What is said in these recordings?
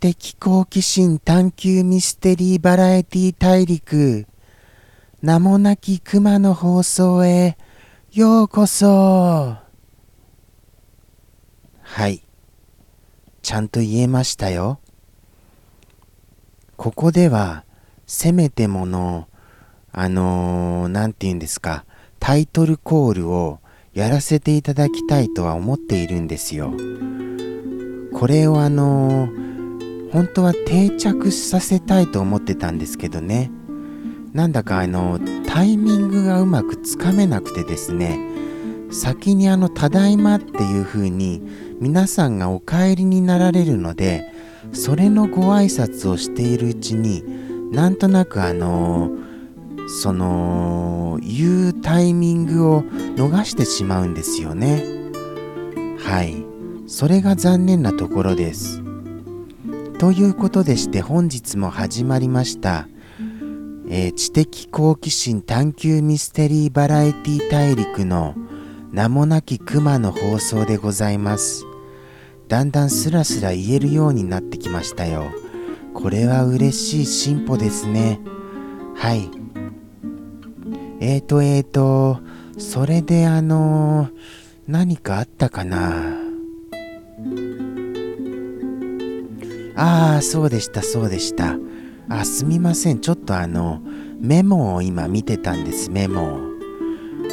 的好奇心探求ミステリーバラエティ大陸。名もなき熊の放送へ。ようこそ。はい。ちゃんと言えましたよ。ここではせめてものあのー、て言うんですか。タイトルコールをやらせていただきたいとは思っているんですよ。これをあのー本当は定着させたいと思ってたんですけどね。なんだかあのタイミングがうまくつかめなくてですね。先にあの「ただいま」っていう風に皆さんがお帰りになられるのでそれのご挨拶をしているうちになんとなくあのその言うタイミングを逃してしまうんですよね。はい。それが残念なところです。ということでして本日も始まりました、えー、知的好奇心探求ミステリーバラエティ大陸の名もなき熊の放送でございます。だんだんスラスラ言えるようになってきましたよ。これは嬉しい進歩ですね。はい。えーとえーとそれであのー、何かあったかな？ああ、そうでした、そうでした。あ、すみません。ちょっとあの、メモを今見てたんです、メモを。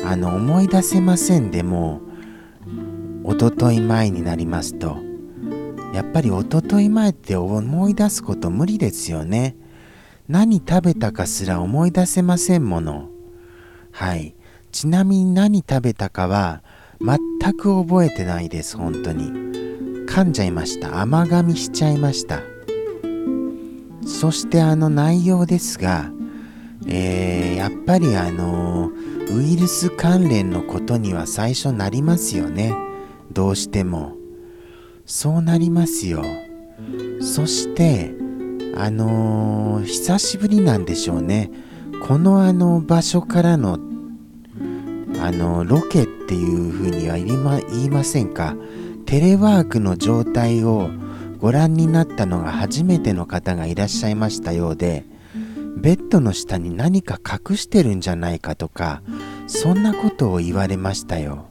あの、思い出せませんでも、おととい前になりますと。やっぱりおととい前って思い出すこと無理ですよね。何食べたかすら思い出せませんもの。はい。ちなみに何食べたかは全く覚えてないです、本当に。噛んじゃいました。甘噛みしちゃいました。そしてあの内容ですが、えー、やっぱりあのウイルス関連のことには最初なりますよね。どうしても。そうなりますよ。そしてあのー、久しぶりなんでしょうね。このあの場所からのあのロケっていうふうには言いま言いませんか。テレワークの状態をご覧になったのが初めての方がいらっしゃいましたようでベッドの下に何か隠してるんじゃないかとかそんなことを言われましたよ。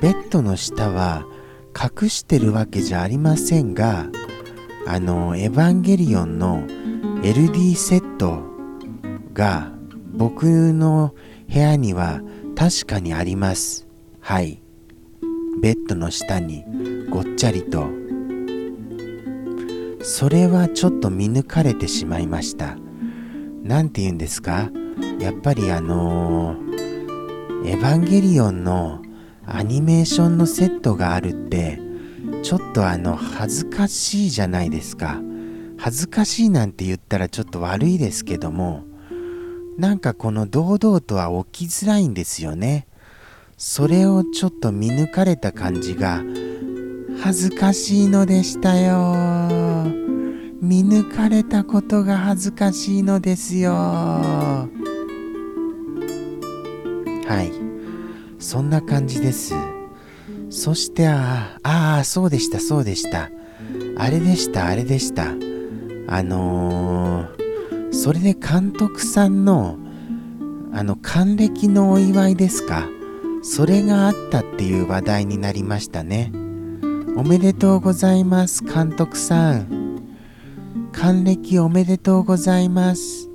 ベッドの下は隠してるわけじゃありませんがあのエヴァンゲリオンの LD セットが僕の部屋には確かにあります。はい。ベッドの下にごっちゃりと。それはちょっと見抜かれてしまいました。何て言うんですか？やっぱりあのー、エヴァンゲリオンのアニメーションのセットがあるってちょっとあの恥ずかしいじゃないですか。恥ずかしいなんて言ったらちょっと悪いですけどもなんかこの堂々とは起きづらいんですよね。それをちょっと見抜かれた感じが恥ずかしいのでしたよ。見抜かれたことが恥ずかしいのですよ。はい。そんな感じです。そしてああそうでしたそうでした。あれでしたあれでした。あのー、それで監督さんのあの還暦のお祝いですか？それがあったっていう話題になりましたね。おめでとうございます監督さん。還暦おめでとうございます。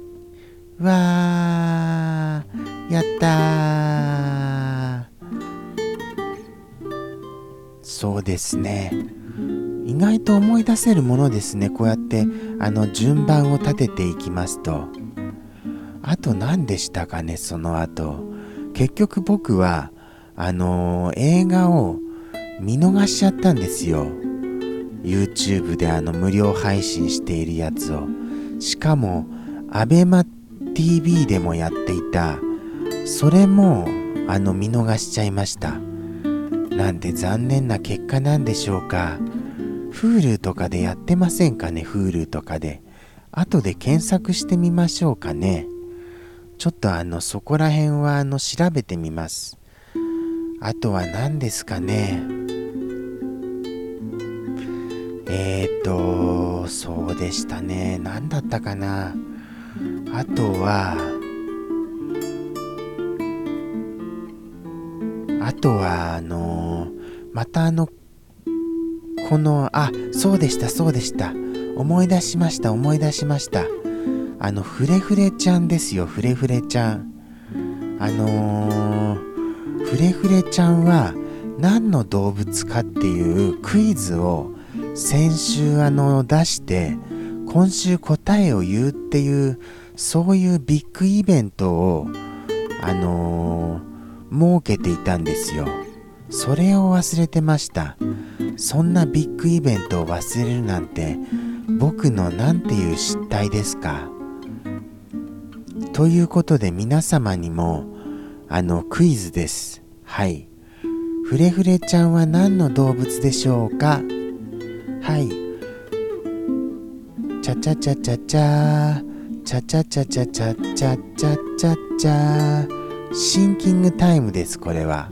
わーやったそうですね。意外と思い出せるものですね。こうやってあの順番を立てていきますと。あと何でしたかねその後。結局僕はあのー、映画を見逃しちゃったんですよ。YouTube であの無料配信しているやつを。しかも ABEMATV でもやっていた。それもあの見逃しちゃいました。なんて残念な結果なんでしょうか。Hulu とかでやってませんかね？Hulu とかで。後で検索してみましょうかね。ちょっとあのそこら辺はあの調べてみますあとは何ですかねええーと、そうでしたね。何だったかな。あとは、あとは、あのまたあの、この、あ、そうでした、そうでした。思い出しました、思い出しました。あの、フレフレちゃんですよ、フレフレちゃん。あのー、フレフレちゃんは何の動物かっていうクイズを先週あの出して今週答えを言うっていうそういうビッグイベントをあのー、設けていたんですよ。それを忘れてました。そんなビッグイベントを忘れるなんて僕の何ていう失態ですか。ということで皆様にもあのクイズです。はい。フレフレちゃんは何の動物でしょうか？はい。チャチャチャチャチャチャチャチャチャチャチャチャチャチャ。シンキングタイムですこれは。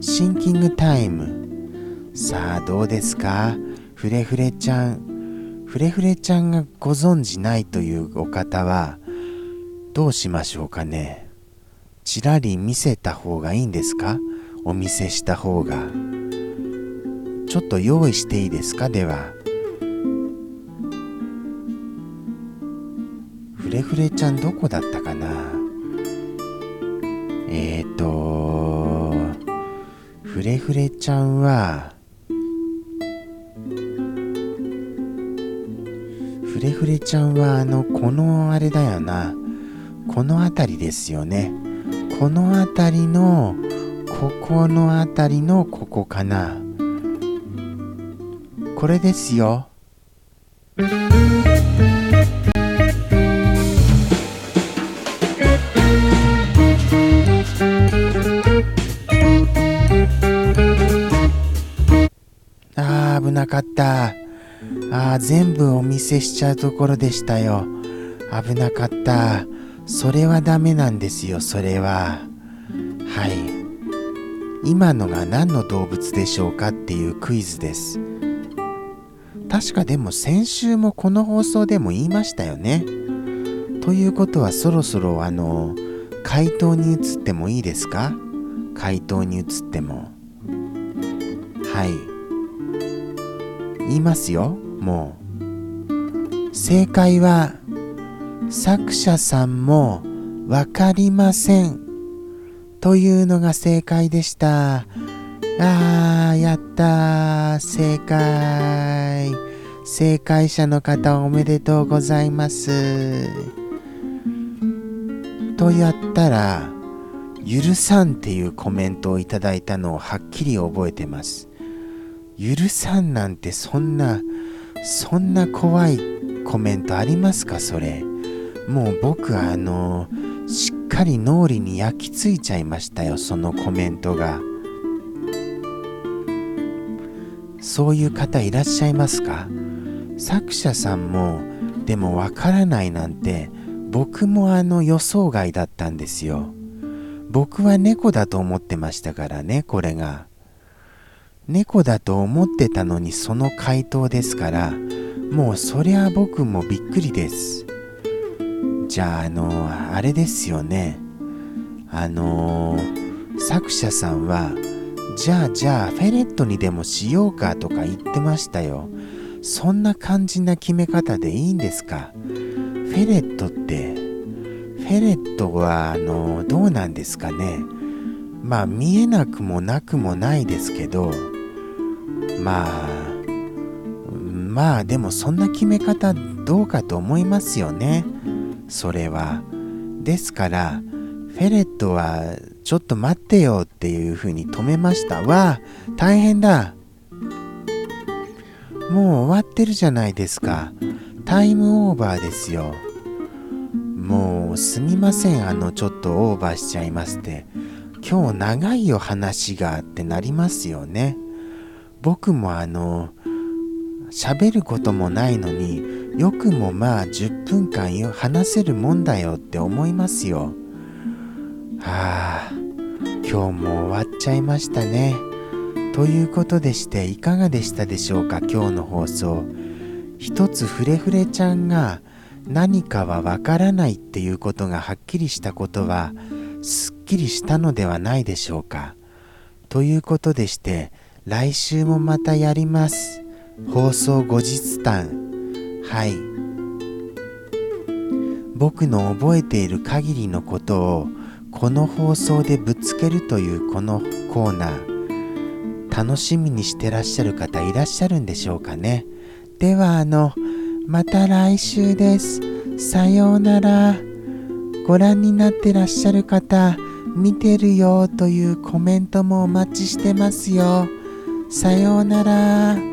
シンキングタイム。さあどうですか？フレフレちゃん。フレフレちゃんがご存じないというお方はどうしましょうかね。ちらり見せた方がいいんですか？お見せした方が。ちょっと用意していいですか？では。フレフレちゃんどこだったかな？えっ、ー、とフレフレちゃんはフレフレちゃんはあのこのあれだよな。この辺りですよねこの辺りのここの辺りのここかなこれですよ。あー危なかった。あー全部お見せしちゃうところでしたよ。危なかった。それはダメなんですよ、それは。はい。今のが何の動物でしょうかっていうクイズです。確かでも先週もこの放送でも言いましたよね。ということはそろそろあの回答に移ってもいいですか？回答に移っても。はい。言いますよ、もう。正解は作者さんもわかりません。というのが正解でした。あー、やったー、正解。正解者の方おめでとうございます。とやったら、許さんっていうコメントをいただいたのをはっきり覚えてます。許さんなんてそんな、そんな怖いコメントありますか？それ。もう僕はあの、しっかり脳裏に焼き付いちゃいましたよ、そのコメントが。そういう方いらっしゃいますか？作者さんもでもわからないなんて僕もあの予想外だったんですよ。僕は猫だと思ってましたからねこれが。猫だと思ってたのにその回答ですからもうそりゃ僕もびっくりです。じゃああのあれですよねあの作者さんはじゃあじゃあフェレットにでもしようかとか言ってましたよ。そんな感じな決め方でいいんですか？フェレットって、フェレットはあのどうなんですかね？まあ見えなくもなくもないですけど、まあ、まあでもそんな決め方どうかと思いますよね。それは。ですから、フェレットはちょっと待ってよっていうふうに止めました。わあ、大変だ。もう終わってるじゃないですか。タイムオーバーですよ。もうすみません、あのちょっとオーバーしちゃいますって。今日長いよ話がってなりますよね。僕もあの、喋ることもないのによくもまあ10分間話せるもんだよって思いますよ。はあ、今日も終わっちゃいましたね。ということでしていかがでしたでしょうか？今日の放送。一つフレフレちゃんが何かはわからないっていうことがはっきりしたことはすっきりしたのではないでしょうか？ということでして来週もまたやります。放送後日談。はい。僕の覚えている限りのことをこの放送でぶつけるというこのコーナー楽しみにしてらっしゃる方いらっしゃるんでしょうかねではあのまた来週です。さようなら。ご覧になってらっしゃる方、見てるよというコメントもお待ちしてますよ。さようなら。